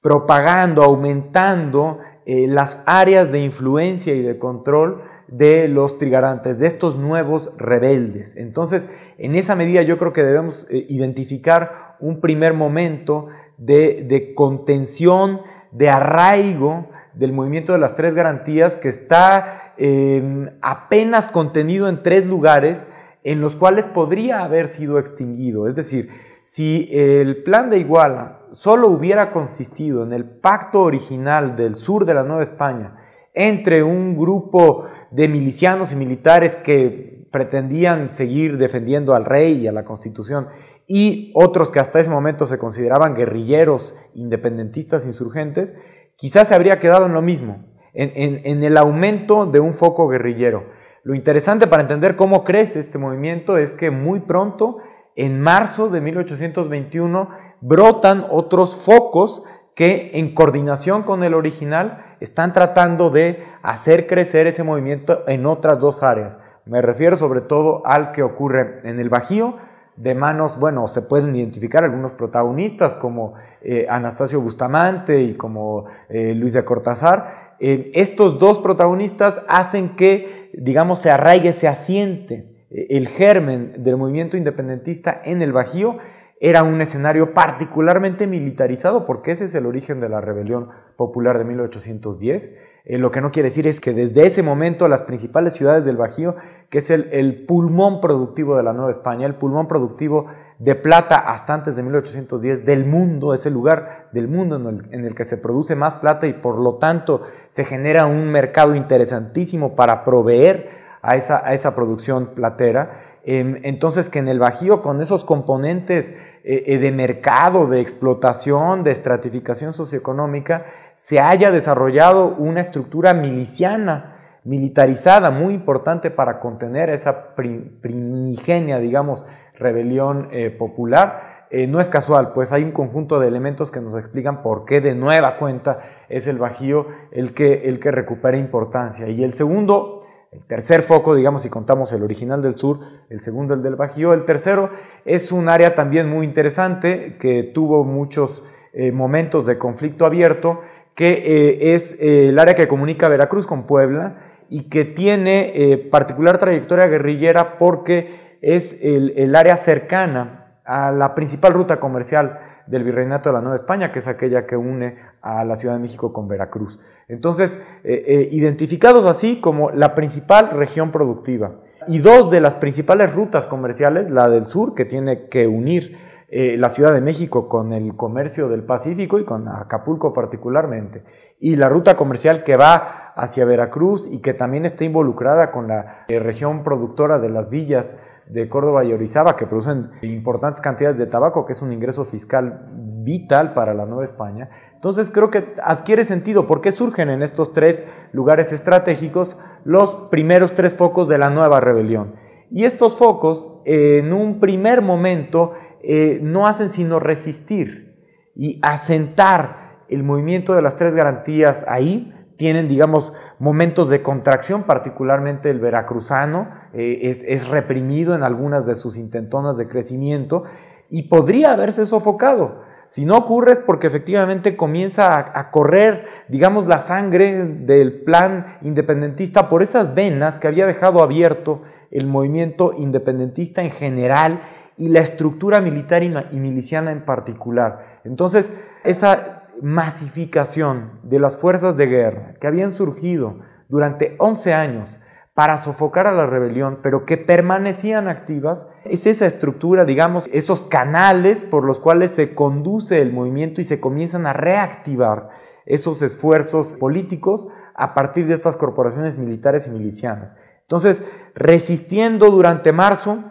propagando, aumentando las áreas de influencia y de control de los trigarantes, de estos nuevos rebeldes. Entonces, en esa medida yo creo que debemos eh, identificar un primer momento de, contención, de arraigo del movimiento de las tres garantías que está em, apenas contenido en tres lugares en los cuales podría haber sido extinguido. Es decir, si el plan de Iguala solo hubiera consistido en el pacto original del sur de la Nueva España entre un grupo de milicianos y militares que pretendían seguir defendiendo al rey y a la constitución y otros que hasta ese momento se consideraban guerrilleros, independentistas, insurgentes, quizás se habría quedado en lo mismo, en, en el aumento de un foco guerrillero. Lo interesante para entender cómo crece este movimiento es que muy pronto en marzo de 1821 brotan otros focos que en coordinación con el original están tratando de hacer crecer ese movimiento en otras dos áreas. Me refiero sobre todo al que ocurre en el Bajío, de manos, bueno, se pueden identificar algunos protagonistas como eh, Anastasio Bustamante y como eh, Luis de Cortázar. Eh, estos dos protagonistas hacen que, digamos, se arraigue, se asiente el germen del movimiento independentista en el Bajío era un escenario particularmente militarizado, porque ese es el origen de la rebelión popular de 1810. Eh, lo que no quiere decir es que desde ese momento las principales ciudades del Bajío, que es el, pulmón productivo de la Nueva España, el pulmón productivo de plata hasta antes de 1810 del mundo, es el lugar del mundo en el, en el que se produce más plata y por lo tanto se genera un mercado interesantísimo para proveer a esa, producción platera. Entonces, que en el Bajío, con esos componentes eh, eh, de mercado, de explotación, de estratificación socioeconómica, se haya desarrollado una estructura miliciana, militarizada, muy importante para contener esa primigenia, digamos, rebelión eh, popular. no es casual, pues hay un conjunto de elementos que nos explican por qué de nueva cuenta es el Bajío el que, el que recupera importancia. Y el segundo el tercer foco, digamos, si contamos el original del sur, el segundo el del Bajío, el tercero es un área también muy interesante que tuvo muchos eh, momentos de conflicto abierto, que eh, es eh, el área que comunica Veracruz con Puebla y que tiene particular trayectoria guerrillera porque es el, el área cercana a la principal ruta comercial del Virreinato de la Nueva España, que es aquella que une a la Ciudad de México con Veracruz. Entonces, eh, eh, identificados así como la principal región productiva y dos de las principales rutas comerciales, la del sur, que tiene que unir eh, la Ciudad de México con el comercio del Pacífico y con Acapulco particularmente, y la ruta comercial que va hacia Veracruz y que también está involucrada con la región productora de las villas de Córdoba y Orizaba, que producen importantes cantidades de tabaco, que es un ingreso fiscal vital para la Nueva España. Entonces creo que adquiere sentido por qué surgen en estos tres lugares estratégicos los primeros tres focos de la nueva rebelión. Y estos focos, en un primer momento, eh, no hacen sino resistir y asentar el movimiento de las tres garantías ahí, tienen, digamos, momentos de contracción, particularmente el veracruzano, eh, es, reprimido en algunas de sus intentonas de crecimiento y podría haberse sofocado. Si no ocurre es porque efectivamente comienza a, correr, digamos, la sangre del plan independentista por esas venas que había dejado abierto el movimiento independentista en general y la estructura militar y miliciana en particular. Entonces, esa masificación de las fuerzas de guerra que habían surgido durante 11 años para sofocar a la rebelión, pero que permanecían activas, es esa estructura, digamos, esos canales por los cuales se conduce el movimiento y se comienzan a reactivar esos esfuerzos políticos a partir de estas corporaciones militares y milicianas. Entonces, resistiendo durante marzo,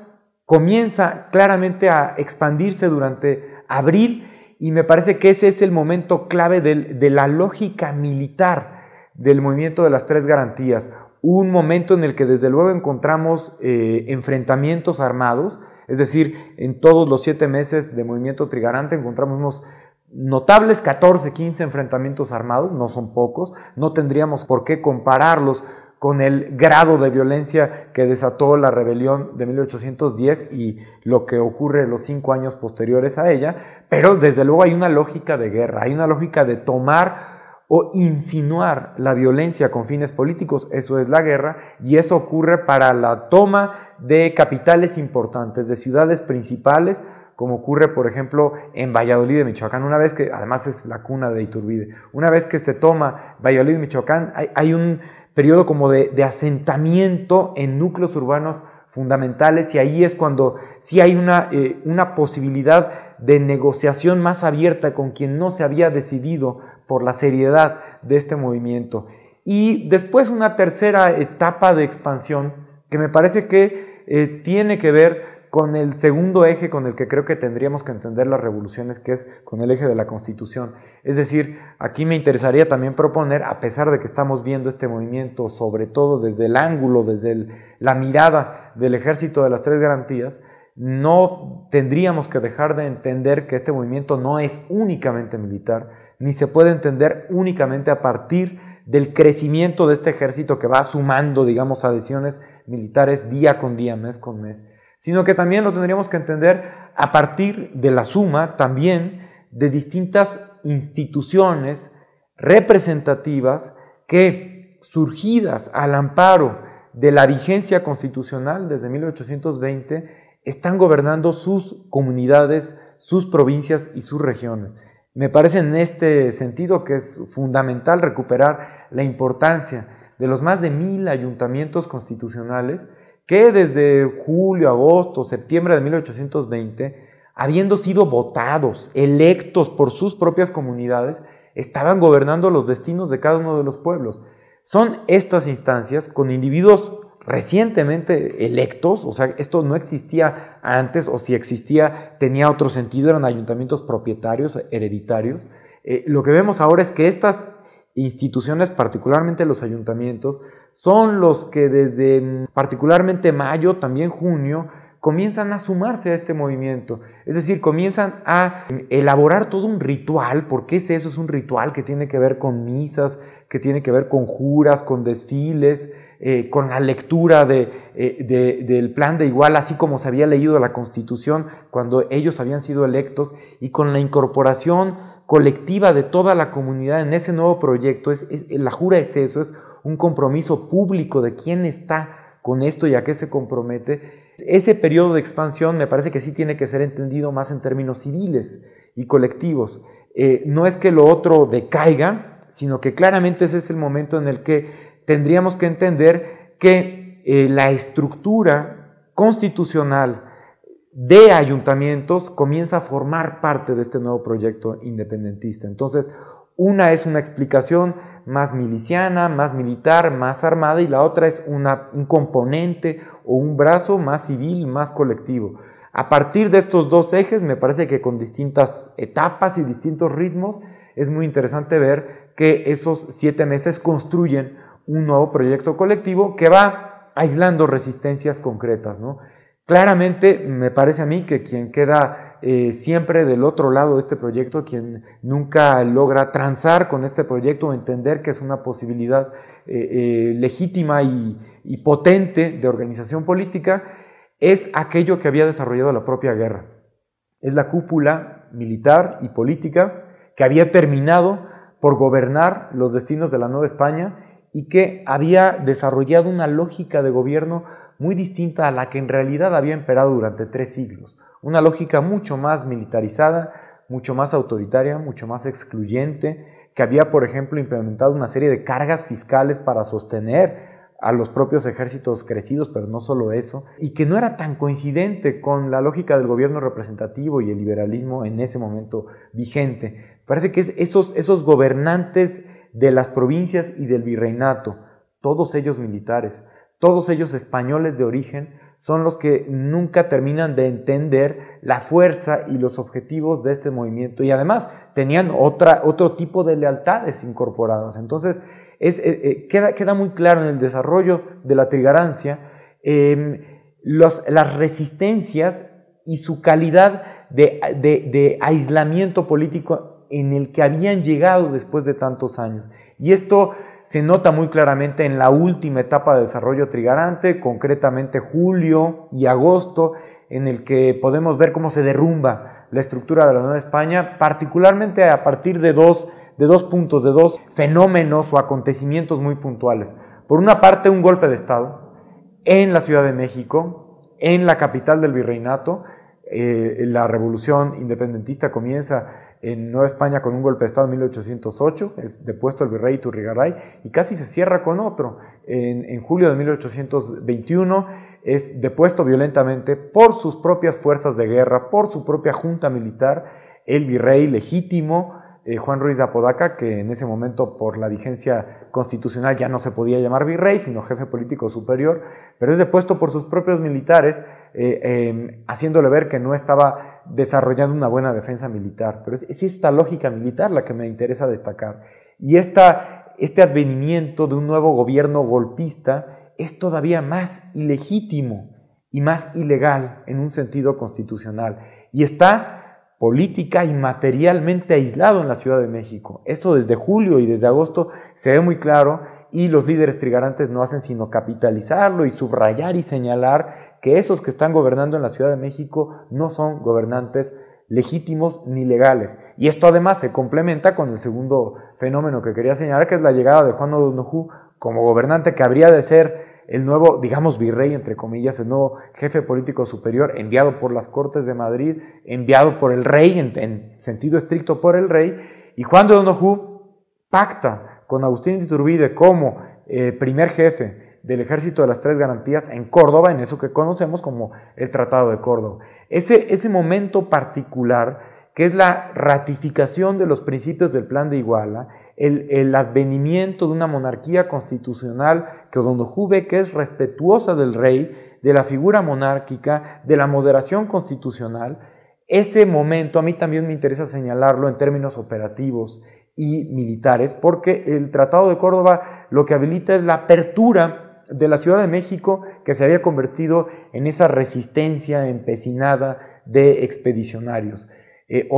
comienza claramente a expandirse durante abril y me parece que ese es el momento clave de la lógica militar del movimiento de las tres garantías. Un momento en el que desde luego encontramos eh, enfrentamientos armados, es decir, en todos los siete meses de movimiento trigarante encontramos unos notables 14, 15 enfrentamientos armados, no son pocos, no tendríamos por qué compararlos con el grado de violencia que desató la rebelión de 1810 y lo que ocurre los cinco años posteriores a ella, pero desde luego hay una lógica de guerra, hay una lógica de tomar o insinuar la violencia con fines políticos, eso es la guerra, y eso ocurre para la toma de capitales importantes, de ciudades principales, como ocurre, por ejemplo, en Valladolid de Michoacán, una vez que, además es la cuna de Iturbide, una vez que se toma Valladolid de Michoacán, hay un periodo como de, asentamiento en núcleos urbanos fundamentales y ahí es cuando sí hay una, eh, una posibilidad de negociación más abierta con quien no se había decidido por la seriedad de este movimiento. Y después una tercera etapa de expansión que me parece que eh, tiene que ver con el segundo eje con el que creo que tendríamos que entender las revoluciones, que es con el eje de la Constitución. Es decir, aquí me interesaría también proponer, a pesar de que estamos viendo este movimiento, sobre todo desde el ángulo, desde la mirada del ejército de las tres garantías, no tendríamos que dejar de entender que este movimiento no es únicamente militar, ni se puede entender únicamente a partir del crecimiento de este ejército que va sumando, digamos, adhesiones militares día con día, mes con mes sino que también lo tendríamos que entender a partir de la suma también de distintas instituciones representativas que, surgidas al amparo de la vigencia constitucional desde 1820, están gobernando sus comunidades, sus provincias y sus regiones. Me parece en este sentido que es fundamental recuperar la importancia de los más de mil ayuntamientos constitucionales que desde julio, agosto, septiembre de 1820, habiendo sido votados, electos por sus propias comunidades, estaban gobernando los destinos de cada uno de los pueblos. Son estas instancias con individuos recientemente electos, o sea, esto no existía antes, o si existía tenía otro sentido, eran ayuntamientos propietarios, hereditarios. Eh, lo que vemos ahora es que estas instituciones, particularmente los ayuntamientos, son los que desde mm, particularmente mayo, también junio, comienzan a sumarse a este movimiento. Es decir, comienzan a mm, elaborar todo un ritual. ¿Por qué es eso? Es un ritual que tiene que ver con misas, que tiene que ver con juras, con desfiles, eh, con la lectura eh, del plan de igual, así como se había leído la Constitución cuando ellos habían sido electos, y con la incorporación colectiva de toda la comunidad en ese nuevo proyecto. Es, la jura es eso, es un compromiso público de quién está con esto y a qué se compromete. Ese periodo de expansión me parece que sí tiene que ser entendido más en términos civiles y colectivos. Eh, no es que lo otro decaiga, sino que claramente ese es el momento en el que tendríamos que entender que eh, la estructura constitucional, de ayuntamientos comienza a formar parte de este nuevo proyecto independentista. Entonces, una es una explicación más miliciana, más militar, más armada, y la otra es un componente o un brazo más civil, más colectivo. A partir de estos dos ejes, me parece que con distintas etapas y distintos ritmos, es muy interesante ver que esos siete meses construyen un nuevo proyecto colectivo que va aislando resistencias concretas. ¿no? Claramente me parece a mí que quien queda eh, siempre del otro lado de este proyecto, quien nunca logra transar con este proyecto o entender que es una posibilidad eh, legítima y, y potente de organización política, es aquello que había desarrollado la propia guerra. Es la cúpula militar y política que había terminado por gobernar los destinos de la Nueva España y que había desarrollado una lógica de gobierno muy distinta a la que en realidad había imperado durante tres siglos. Una lógica mucho más militarizada, mucho más autoritaria, mucho más excluyente, que había, por ejemplo, implementado una serie de cargas fiscales para sostener a los propios ejércitos crecidos, pero no solo eso, y que no era tan coincidente con la lógica del gobierno representativo y el liberalismo en ese momento vigente. Parece que esos, esos gobernantes de las provincias y del virreinato, todos ellos militares, todos ellos españoles de origen, son los que nunca terminan de entender la fuerza y los objetivos de este movimiento y además tenían otra, otro tipo de lealtades incorporadas. Entonces, es, eh, eh, queda, queda, muy claro en el desarrollo de la trigarancia em, las resistencias y su calidad de, de, aislamiento político en el que habían llegado después de tantos años. Y esto se nota muy claramente en la última etapa de desarrollo trigarante, concretamente julio y agosto, en el que podemos ver cómo se derrumba la estructura de la Nueva España, particularmente a partir de dos de dos puntos, de dos fenómenos o acontecimientos muy puntuales. Por una parte, un golpe de Estado en la Ciudad de México, en la capital del virreinato. Eh, la revolución independentista comienza en Nueva España con un golpe de Estado en 1808, es depuesto el virrey Turrigaray, y casi se cierra con otro. En, julio de 1821 es depuesto violentamente por sus propias fuerzas de guerra, por su propia junta militar, el virrey legítimo, eh, Juan Ruiz de Apodaca, que en ese momento por la vigencia constitucional ya no se podía llamar virrey, sino jefe político superior, pero es depuesto por sus propios militares, eh, em, haciéndole ver que no estaba desarrollando una buena defensa militar. Pero es, esta lógica militar la que me interesa destacar. Y esta, este advenimiento de un nuevo gobierno golpista es todavía más ilegítimo y más ilegal en un sentido constitucional. Y está política y materialmente aislado en la Ciudad de México. Esto desde julio y desde agosto se ve muy claro y los líderes trigarantes no hacen sino capitalizarlo y subrayar y señalar que esos que están gobernando en la Ciudad de México no son gobernantes legítimos ni legales. Y esto además se complementa con el segundo fenómeno que quería señalar, que es la llegada de Juan O'Donoghue como gobernante que habría de ser el nuevo, digamos, virrey, entre comillas, el nuevo jefe político superior, enviado por las Cortes de Madrid, enviado por el rey, en, sentido estricto por el rey, y Juan de Donojú pacta con Agustín de Iturbide como eh, primer jefe del ejército de las tres garantías en Córdoba, en eso que conocemos como el Tratado de Córdoba. Ese, ese momento particular, que es la ratificación de los principios del Plan de Iguala, el, advenimiento de una monarquía constitucional que Odonojú ve que es respetuosa del rey, de la figura monárquica, de la moderación constitucional. Ese momento a mí también me interesa señalarlo en términos operativos y militares, porque el Tratado de Córdoba lo que habilita es la apertura de la Ciudad de México que se había convertido en esa resistencia empecinada de expedicionarios. Eh,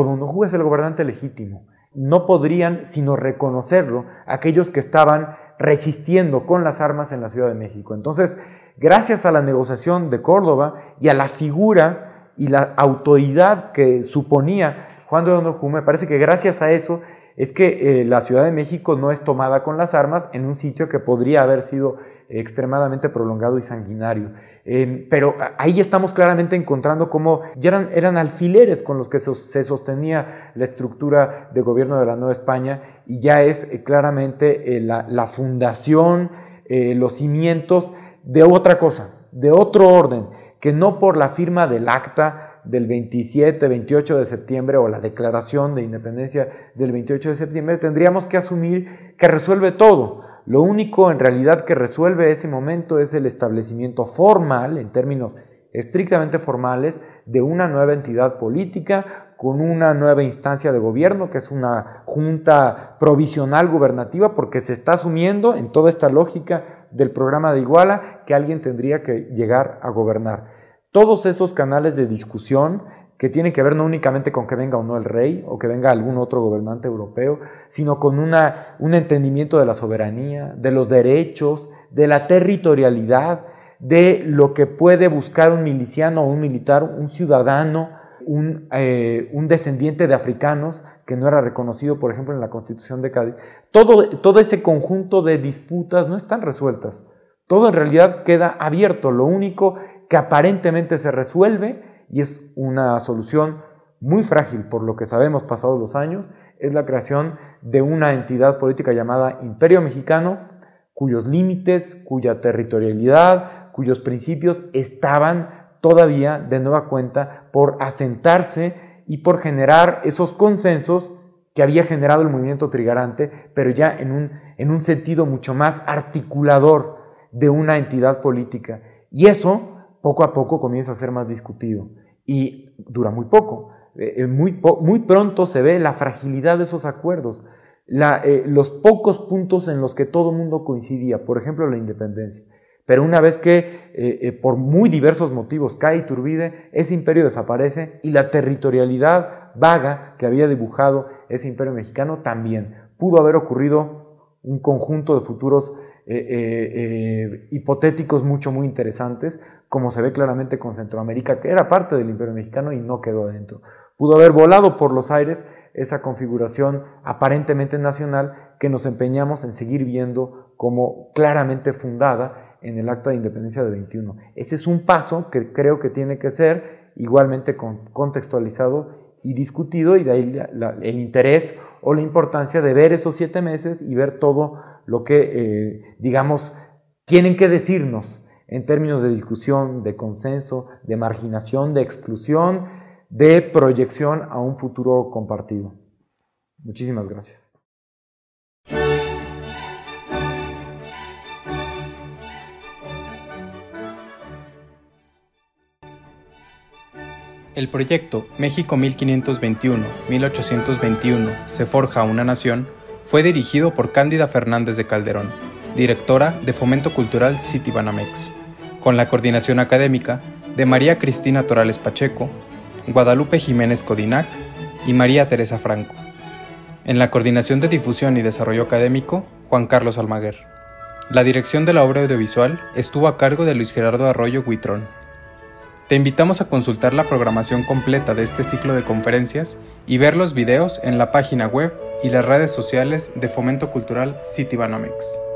es el gobernante legítimo no podrían sino reconocerlo aquellos que estaban resistiendo con las armas en la Ciudad de México. Entonces, gracias a la negociación de Córdoba y a la figura y la autoridad que suponía Juan de Donojú, me parece que gracias a eso es que eh, la Ciudad de México no es tomada con las armas en un sitio que podría haber sido extremadamente prolongado y sanguinario. Em, pero ahí estamos claramente encontrando cómo ya eran, alfileres con los que se sostenía la estructura de gobierno de la Nueva España y ya es eh, claramente eh, la, fundación, eh, los cimientos de otra cosa, de otro orden, que no por la firma del acta del 27, 28 de septiembre o la declaración de independencia del 28 de septiembre tendríamos que asumir que resuelve todo lo único en realidad que resuelve ese momento es el establecimiento formal, en términos estrictamente formales, de una nueva entidad política con una nueva instancia de gobierno, que es una junta provisional gubernativa, porque se está asumiendo en toda esta lógica del programa de Iguala que alguien tendría que llegar a gobernar. Todos esos canales de discusión que tiene que ver no únicamente con que venga o no el rey o que venga algún otro gobernante europeo, sino con una, un entendimiento de la soberanía, de los derechos, de la territorialidad, de lo que puede buscar un miliciano o un militar, un ciudadano, un, eh, un, descendiente de africanos que no era reconocido, por ejemplo, en la Constitución de Cádiz. Todo, todo ese conjunto de disputas no están resueltas. Todo en realidad queda abierto. Lo único que aparentemente se resuelve y es una solución muy frágil por lo que sabemos pasados los años, es la creación de una entidad política llamada Imperio Mexicano, cuyos límites, cuya territorialidad, cuyos principios estaban todavía de nueva cuenta por asentarse y por generar esos consensos que había generado el movimiento trigarante, pero ya en un, en un sentido mucho más articulador de una entidad política. Y eso poco a poco comienza a ser más discutido y dura muy poco. Eh, eh, muy, muy, pronto se ve la fragilidad de esos acuerdos, eh, los pocos puntos en los que todo el mundo coincidía, por ejemplo la independencia. Pero una vez que por muy diversos motivos cae Iturbide, ese imperio desaparece y la territorialidad vaga que había dibujado ese imperio mexicano también. Pudo haber ocurrido un conjunto de futuros hipotéticos mucho, muy interesantes, como se ve claramente con Centroamérica, que era parte del imperio mexicano y no quedó adentro. Pudo haber volado por los aires esa configuración aparentemente nacional que nos empeñamos en seguir viendo como claramente fundada en el Acta de Independencia de 21. Ese es un paso que creo que tiene que ser igualmente contextualizado y discutido y de ahí el interés o la importancia de ver esos siete meses y ver todo lo que, eh, digamos, tienen que decirnos en términos de discusión, de consenso, de marginación, de exclusión, de proyección a un futuro compartido. Muchísimas gracias. El proyecto México 1521-1821 se forja una nación fue dirigido por Cándida Fernández de Calderón, directora de Fomento Cultural Citibanamex con la coordinación académica de María Cristina Torales Pacheco, Guadalupe Jiménez Codinac y María Teresa Franco. En la coordinación de difusión y desarrollo académico, Juan Carlos Almaguer. La dirección de la obra audiovisual estuvo a cargo de Luis Gerardo Arroyo Huitrón. Te invitamos a consultar la programación completa de este ciclo de conferencias y ver los videos en la página web y las redes sociales de Fomento Cultural Citibanamex.